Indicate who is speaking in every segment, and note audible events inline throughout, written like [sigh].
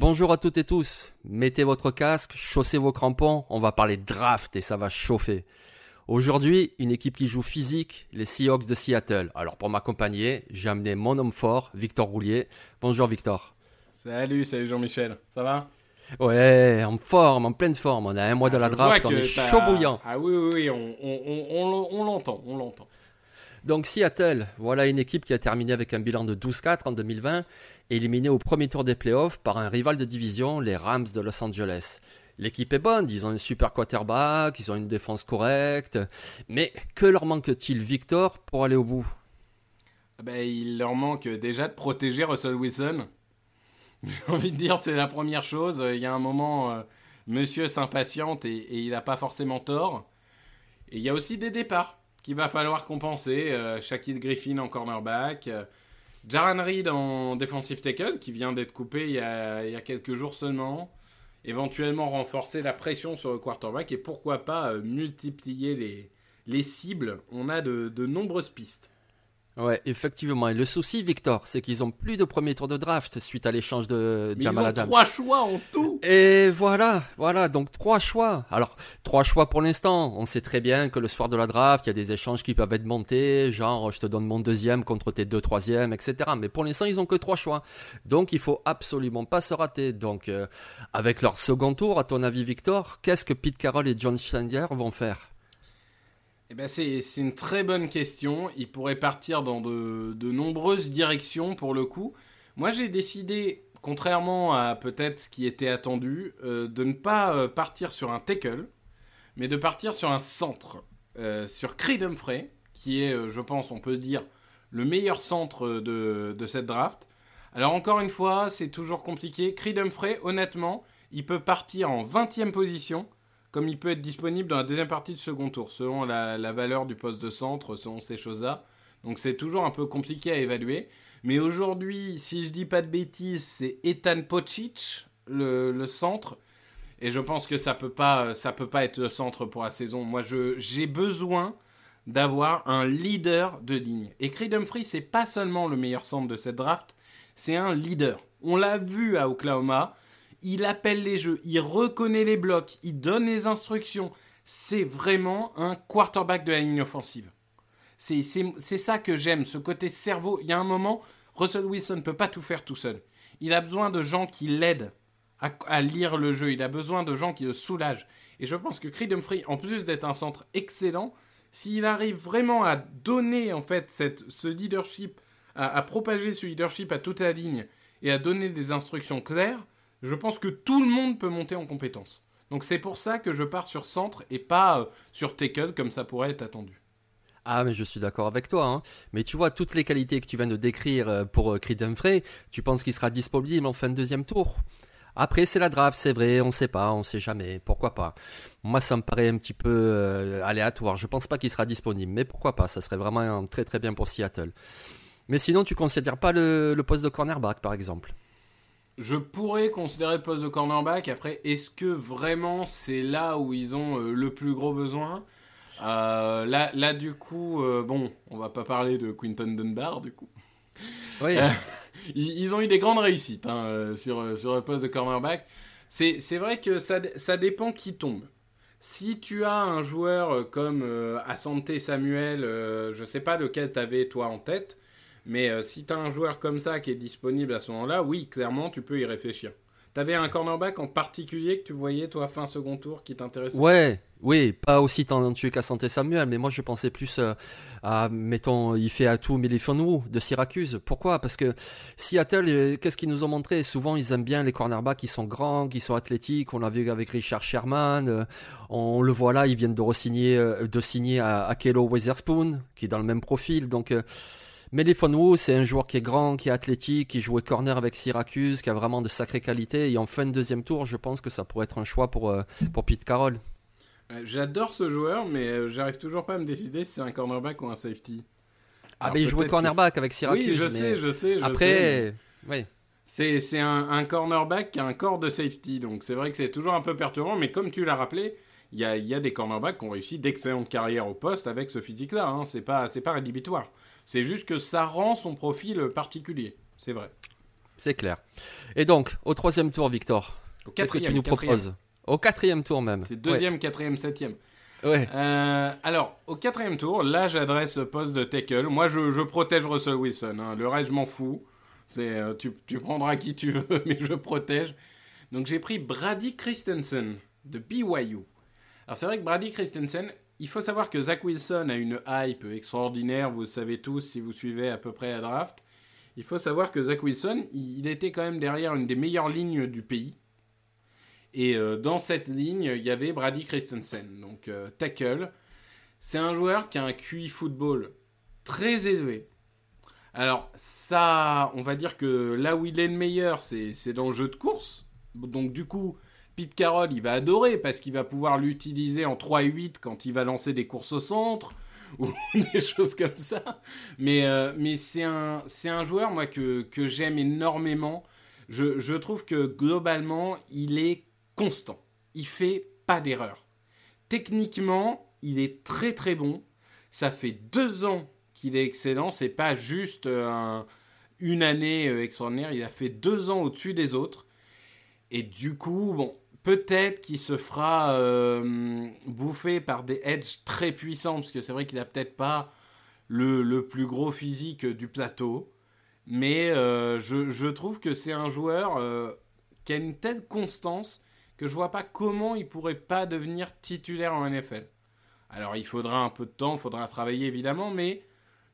Speaker 1: Bonjour à toutes et tous. Mettez votre casque, chaussez vos crampons, on va parler draft et ça va chauffer. Aujourd'hui, une équipe qui joue physique, les Seahawks de Seattle. Alors pour m'accompagner, j'ai amené mon homme fort, Victor Roulier. Bonjour Victor.
Speaker 2: Salut, salut Jean-Michel, ça va?
Speaker 1: Ouais, en forme, en pleine forme. On a un mois de la
Speaker 2: Je
Speaker 1: draft, on est chaud bouillant.
Speaker 2: Ah oui, oui, oui, on, on, on, on- on l'entend, on l'entend.
Speaker 1: Donc Seattle, voilà une équipe qui a terminé avec un bilan de 12-4 en 2020, éliminée au premier tour des playoffs par un rival de division, les Rams de Los Angeles. L'équipe est bonne, ils ont un super quarterback, ils ont une défense correcte, mais que leur manque-t-il, Victor, pour aller au bout?
Speaker 2: Ah ben, il leur manque déjà de protéger Russell Wilson. [laughs] J'ai envie de dire, c'est la première chose. Il y a un moment, euh, monsieur s'impatiente et, et il n'a pas forcément tort. Et il y a aussi des départs qu'il va falloir compenser. Euh, Shaquille Griffin en cornerback. euh, Jaran Reed en defensive tackle qui vient d'être coupé il y, a, quelques jours seulement. Éventuellement renforcer la pression sur le quarterback et pourquoi pas euh, multiplier les, les cibles. On a de nombreuses pistes.
Speaker 1: Ouais, effectivement. Et le souci, Victor, c'est qu'ils ont plus de premier tour de draft suite à l'échange de
Speaker 2: Mais
Speaker 1: Jamal
Speaker 2: ils ont
Speaker 1: Adams.
Speaker 2: trois choix en tout.
Speaker 1: Et voilà, voilà, donc trois choix. Alors, trois choix pour l'instant. On sait très bien que le soir de la draft, il y a des échanges qui peuvent être montés, genre je te donne mon deuxième contre tes deux troisièmes, etc. Mais pour l'instant, ils ont que trois choix. Donc, il faut absolument pas se rater. Donc, euh, avec leur second tour, à ton avis, Victor, qu'est-ce que Pete Carroll et John Schneider vont faire?
Speaker 2: Eh ben c'est une très bonne question. Ils pourraient partir dans de, de nombreuses directions pour le coup. Moi j'ai décidé, contrairement à peut-être ce qui était attendu, euh, de ne pas euh, partir sur un tackle, mais de partir sur un centre. Euh, sur Creed Humphrey, qui est, je pense, on peut dire, le meilleur centre de, de cette draft. Alors encore une fois, c'est toujours compliqué. Creed Humphrey, honnêtement, il peut partir en 20e position comme il peut être disponible dans la deuxième partie du second tour, selon la, valeur du poste de centre, selon ces choses-là. Donc c'est toujours un peu compliqué à évaluer. Mais aujourd'hui, si je dis pas de bêtises, c'est Ethan Pocic, le, centre. Et je pense que ça peut pas, ça peut pas être le centre pour la saison. Moi, j'ai besoin d'avoir un leader de ligne. Et Creed Humphrey, c'est pas seulement le meilleur centre de cette draft, c'est un leader. On l'a vu à Oklahoma il appelle les jeux, il reconnaît les blocs, il donne les instructions. C'est vraiment un quarterback de la ligne offensive. C'est ça que j'aime, ce côté cerveau. Il y a un moment, Russell Wilson ne peut pas tout faire tout seul. Il a besoin de gens qui l'aident à, lire le jeu. Il a besoin de gens qui le soulagent. Et je pense que Creed Humphrey, en plus d'être un centre excellent, s'il arrive vraiment à donner en fait ce leadership, à propager ce leadership à toute la ligne et à donner des instructions claires, je pense que tout le monde peut monter en compétence. Donc c'est pour ça que je pars sur centre et pas euh, sur tackle comme ça pourrait être attendu.
Speaker 1: Ah, mais je suis d'accord avec toi. hein. Mais tu vois, toutes les qualités que tu viens de décrire euh, pour euh, Creed Humphrey, tu penses qu'il sera disponible en fin de deuxième tour Après, c'est la draft, c'est vrai, on sait pas, on sait jamais, pourquoi pas. Moi, ça me paraît un petit peu aléatoire. Je pense pas qu'il sera disponible, mais pourquoi pas Ça serait vraiment très très bien pour Seattle. Mais sinon, tu considères pas le poste de cornerback, par exemple?
Speaker 2: Je pourrais considérer le poste de cornerback. Après, est-ce que vraiment c'est là où ils ont euh, le plus gros besoin? Euh, là, là, du coup, euh, bon, on va pas parler de Quinton Dunbar, du coup.
Speaker 1: Oui.
Speaker 2: Euh, [laughs] ils, ont eu des grandes réussites hein, sur, sur le poste de cornerback. C'est vrai que ça, ça dépend qui tombe. Si tu as un joueur comme Asante Samuel, je sais pas lequel tu avais toi en tête, mais si tu as un joueur comme ça qui est disponible à ce moment-là, oui, clairement, tu peux y réfléchir. T'avais un cornerback en particulier que tu voyais, toi, fin second tour, qui t'intéressait?
Speaker 1: Ouais, oui, pas aussi talentueux qu'à Santé Samuel, mais moi je pensais plus euh, à, mettons, il fait à tout Melifonwu de Syracuse. Pourquoi? Parce que Seattle, euh, qu'est-ce qu'ils nous ont montré? Souvent, ils aiment bien les cornerbacks qui sont grands, qui sont athlétiques. On l'a vu avec Richard Sherman. Euh, on le voit là, ils viennent de re-signer, de signer à, à Kelo Weatherspoon, qui est dans le même profil. Donc, Wu, c'est un joueur qui est grand, qui est athlétique, qui jouait corner avec Syracuse, qui a vraiment de sacrées qualités. Et en fin de deuxième tour, je pense que ça pourrait être un choix pour, euh, pour Pete Carroll.
Speaker 2: Euh, j'adore ce joueur, mais euh, j'arrive toujours pas à me décider si c'est un cornerback ou un safety.
Speaker 1: ah, mais il jouait cornerback avec Syracuse.
Speaker 2: Oui, je sais, je sais. Je
Speaker 1: Après, oui.
Speaker 2: C'est un, un, cornerback qui a un corps de safety, donc c'est vrai que c'est toujours un peu perturbant, mais comme tu l'as rappelé, il y a, y a, des cornerbacks qui ont réussi d'excellentes carrières au poste avec ce physique-là. Hein. C'est pas, pas rédhibitoire. C'est juste que ça rend son profil particulier. C'est vrai.
Speaker 1: C'est clair. Et donc, au troisième tour, Victor, qu'est-ce que tu nous proposes? Au quatrième tour même.
Speaker 2: C'est deuxième, quatrième, septième.
Speaker 1: Ouais.
Speaker 2: Euh, alors, au quatrième tour, là, j'adresse poste de tackle. Moi, je, protège Russell Wilson. Hein. Le reste, je m'en fous. C'est, euh, tu, tu, prendras qui tu veux, [laughs] mais je protège. Donc, j'ai pris Brady Christensen de BYU. Alors, c'est vrai que Brady Christensen, il faut savoir que Zach Wilson a une hype extraordinaire, vous le savez tous si vous suivez à peu près la draft. Il faut savoir que Zach Wilson, il était quand même derrière une des meilleures lignes du pays. Et euh, dans cette ligne, il y avait Brady Christensen, donc euh, tackle. C'est un joueur qui a un QI football très élevé. Alors ça, on va dire que là où il est le meilleur, c'est dans le jeu de course. Donc du coup, Pete Carroll, il va adorer parce qu'il va pouvoir l'utiliser en 3 et 8 quand il va lancer des courses au centre [laughs] ou des choses comme ça. Mais, euh, mais c'est un, un joueur, moi, que, que j'aime énormément. Je, je, trouve que globalement, il est constant. Il fait pas d'erreur. Techniquement, il est très très bon. Ça fait deux ans qu'il est excellent. C'est pas juste euh, une année euh, extraordinaire. Il a fait deux ans au-dessus des autres. Et du coup, bon, peut-être qu'il se fera euh, bouffer par des edges très puissants, parce que c'est vrai qu'il n'a peut-être pas le, plus gros physique du plateau. Mais euh, je, trouve que c'est un joueur euh, qui a une telle constance que je vois pas comment il pourrait pas devenir titulaire en NFL. Alors il faudra un peu de temps, il faudra travailler évidemment, mais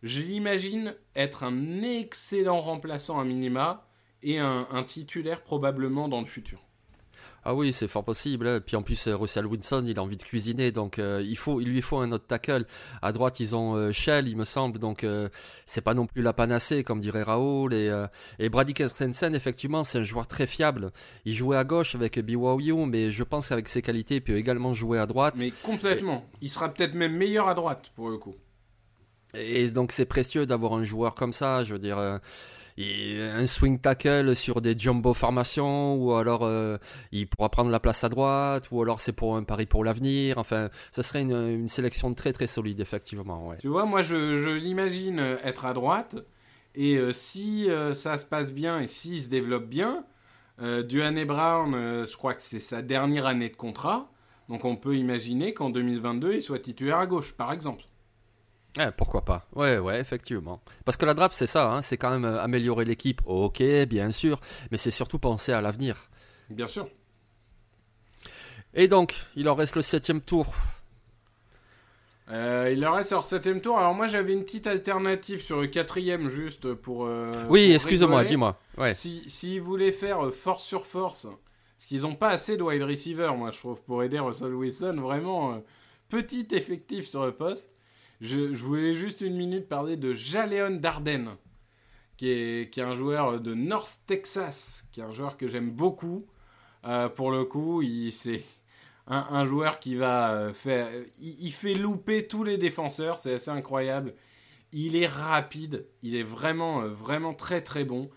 Speaker 2: je l'imagine être un excellent remplaçant à minima et un titulaire probablement dans le futur.
Speaker 1: Ah oui, c'est fort possible. Hein. Puis en plus, euh, Russell Wilson, il a envie de cuisiner, donc euh, il, faut, il lui faut un autre tackle. À droite, ils ont euh, Shell, il me semble, donc c'est pas non plus la panacée, comme dirait Raoul. Et, et Brady Christensen, effectivement, c'est un joueur très fiable. Il jouait à gauche avec BYU, mais je pense qu'avec ses qualités, il peut également jouer à droite.
Speaker 2: Mais complètement. Il sera peut-être même meilleur à droite, pour le coup.
Speaker 1: Et donc c'est précieux d'avoir un joueur comme ça, je veux dire un swing tackle sur des jumbo formations ou alors euh, il pourra prendre la place à droite ou alors c'est pour un pari pour l'avenir. Enfin, ce serait une, sélection très très solide effectivement.
Speaker 2: Tu vois, moi je, l'imagine être à droite et euh, si euh, ça se passe bien et s'il se développe bien, Duane Brown, je crois que c'est sa dernière année de contrat. Donc on peut imaginer qu'en 2022, il soit titulaire à gauche, par exemple
Speaker 1: pourquoi pas Ouais, ouais, effectivement. Parce que la draft, c'est ça, hein, c'est quand même euh, améliorer l'équipe, ok, bien sûr, mais c'est surtout penser à l'avenir.
Speaker 2: Bien sûr.
Speaker 1: Et donc, il en reste le septième tour.
Speaker 2: Euh, il en reste sur le septième tour. Alors moi, j'avais une petite alternative sur le quatrième, juste pour... Euh,
Speaker 1: oui, excuse-moi, dis-moi. Ouais.
Speaker 2: S'ils si, voulaient faire force sur force, parce qu'ils n'ont pas assez de wide receiver, moi, je trouve, pour aider Russell Wilson, vraiment, petit effectif sur le poste. Je, voulais juste une minute parler de Jaleon Darden, qui est, qui est un joueur de North Texas, qui est un joueur que j'aime beaucoup. Euh, pour le coup, c'est un, joueur qui va euh, faire. Il, fait louper tous les défenseurs, c'est assez incroyable. Il est rapide, il est vraiment, euh, vraiment très très bon.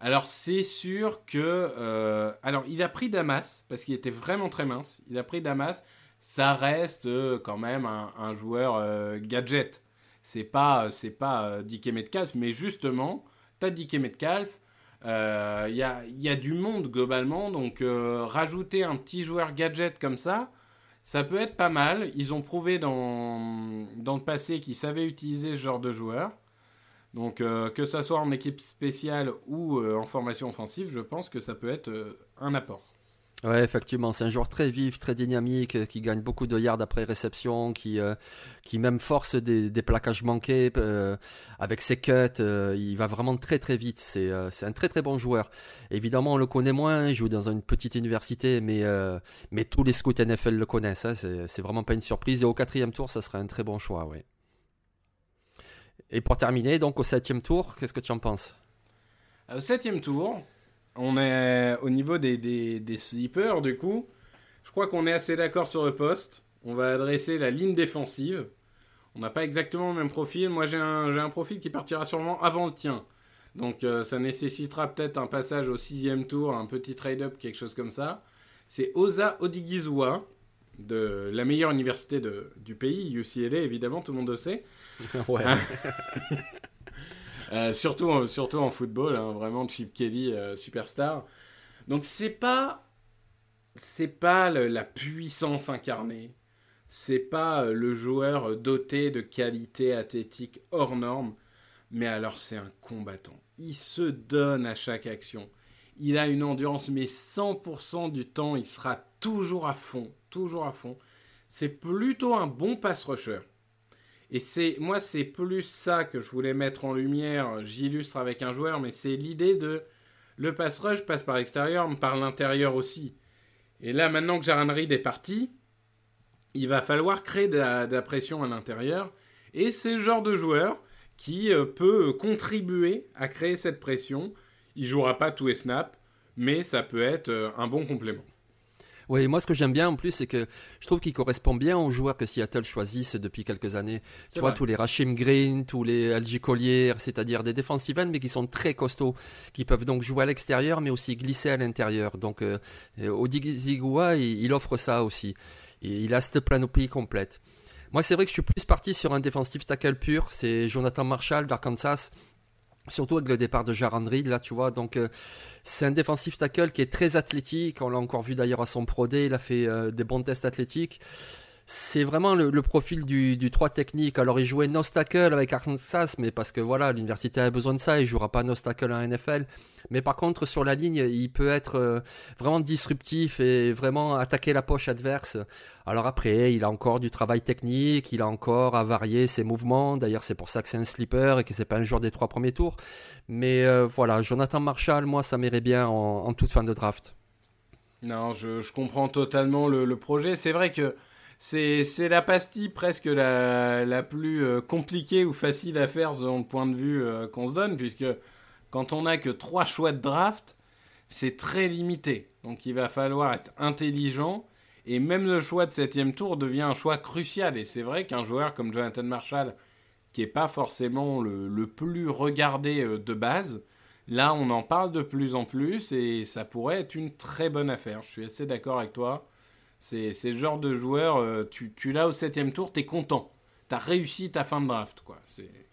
Speaker 2: Alors c'est sûr que... alors il a pris Damas, parce qu'il était vraiment très mince. Il a pris Damas ça reste euh, quand même un, joueur euh, gadget. C'est pas, c'est pas euh, Metcalf, mais justement, t'as DK Metcalf. Il y, a, y, a, du monde globalement, donc rajouter un petit joueur gadget comme ça, ça peut être pas mal. Ils ont prouvé dans, dans le passé qu'ils savaient utiliser ce genre de joueur. Donc que ça soit en équipe spéciale ou en formation offensive, je pense que ça peut être un apport.
Speaker 1: Ouais, effectivement, c'est un joueur très vif, très dynamique, euh, qui gagne beaucoup de yards après réception, qui, euh, qui même force des, des plaquages manqués euh, avec ses cuts. il va vraiment très très vite. C'est un très très bon joueur. Évidemment, on le connaît moins, il joue dans une petite université, mais, mais tous les scouts NFL le connaissent. Hein, c'est vraiment pas une surprise. Et au quatrième tour, ça serait un très bon choix, oui. Et pour terminer, donc au septième tour, qu'est-ce que tu en penses?
Speaker 2: Au septième tour, on est au niveau des, des, des sleepers, du coup. Je crois qu'on est assez d'accord sur le poste. On va adresser la ligne défensive. On n'a pas exactement le même profil. Moi, j'ai un, un, profil qui partira sûrement avant le tien. Donc, euh, ça nécessitera peut-être un passage au sixième tour, un petit trade-up, quelque chose comme ça. C'est Oza Odigizwa, de la meilleure université de, du pays, UCLA, évidemment, tout le monde le sait. [laughs] ouais. [laughs] Euh, surtout, surtout en football, hein, vraiment Chip Kelly, euh, superstar. Donc c'est pas, c'est pas la puissance incarnée. C'est pas euh, le joueur doté de qualité athlétique hors norme. Mais alors c'est un combattant. Il se donne à chaque action. Il a une endurance, mais 100% du temps, il sera toujours à fond. Toujours à fond. C'est plutôt un bon pass rusher. Et c'est moi, c'est plus ça que je voulais mettre en lumière. J'illustre avec un joueur, mais c'est l'idée de le pass rush passe par l'extérieur, mais par l'intérieur aussi. Et là, maintenant que Jaran Reed est parti, il va falloir créer de la, pression à l'intérieur. Et c'est le genre de joueur qui euh, peut contribuer à créer cette pression. Il jouera pas tous les snaps, mais ça peut être euh, un bon complément.
Speaker 1: Oui, moi ce que j'aime bien en plus, c'est que je trouve qu'il correspond bien aux joueurs que Seattle choisissent depuis quelques années. Tu vois, tous les Rashim Green, tous les LG Collier, c'est-à-dire des defensive ends, mais qui sont très costauds, qui peuvent donc jouer à l'extérieur, mais aussi glisser à l'intérieur. Donc, euh, Odigizigua, il, il, offre ça aussi. Et il a cette panoplie complète. Moi, c'est vrai que je suis plus parti sur un defensive tackle pur. C'est Jonathan Marshall d'Arkansas Surtout avec le départ de Reed, là, tu vois. Donc, euh, c'est un défensif tackle qui est très athlétique. On l'a encore vu d'ailleurs à son Pro Day. Il a fait euh, des bons tests athlétiques c'est vraiment le, profil du, du 3 technique. Alors, il jouait Nostacle avec Arkansas, mais parce que voilà, l'université a besoin de ça, il jouera pas Nostacle en NFL. Mais par contre, sur la ligne, il peut être euh, vraiment disruptif et vraiment attaquer la poche adverse. Alors après, il a encore du travail technique, il a encore à varier ses mouvements. D'ailleurs, c'est pour ça que c'est un slipper et que c'est pas un joueur des trois premiers tours. Mais euh, voilà, Jonathan Marshall, moi, ça m'irait bien en, toute fin de draft.
Speaker 2: Non, je, comprends totalement le projet. C'est vrai que c'est la pastille presque la, la plus euh, compliquée ou facile à faire selon le point de vue euh, qu'on se donne, puisque quand on n'a que trois choix de draft, c'est très limité. Donc il va falloir être intelligent, et même le choix de septième tour devient un choix crucial. Et c'est vrai qu'un joueur comme Jonathan Marshall, qui n'est pas forcément le, le, plus regardé euh, de base, là on en parle de plus en plus, et ça pourrait être une très bonne affaire. Je suis assez d'accord avec toi. C'est le genre de joueur, euh, tu, tu l'as au septième tour, t'es content. T'as réussi ta fin de draft, quoi. C'est...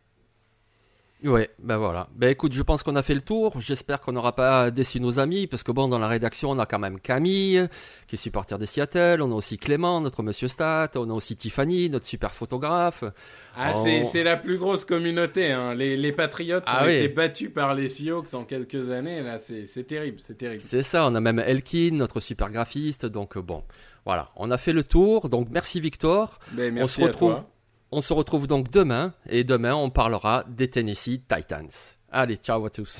Speaker 1: Ouais, ben voilà. Ben écoute, je pense qu'on a fait le tour. J'espère qu'on n'aura pas déçu nos amis, parce que bon, dans la rédaction, on a quand même Camille, qui est supporter de Seattle. On a aussi Clément, notre monsieur Stat. On a aussi Tiffany, notre super photographe.
Speaker 2: Ah, c'est la plus grosse communauté. Hein. Les, les Patriotes ah ont été battus par les Seahawks en quelques années. Là, c'est terrible, c'est terrible.
Speaker 1: C'est ça. On a même Elkin, notre super graphiste. Donc bon, voilà, on a fait le tour. Donc merci Victor.
Speaker 2: Ben, merci on se retrouve.
Speaker 1: On se retrouve donc demain et demain on parlera des Tennessee Titans. Allez, ciao à tous.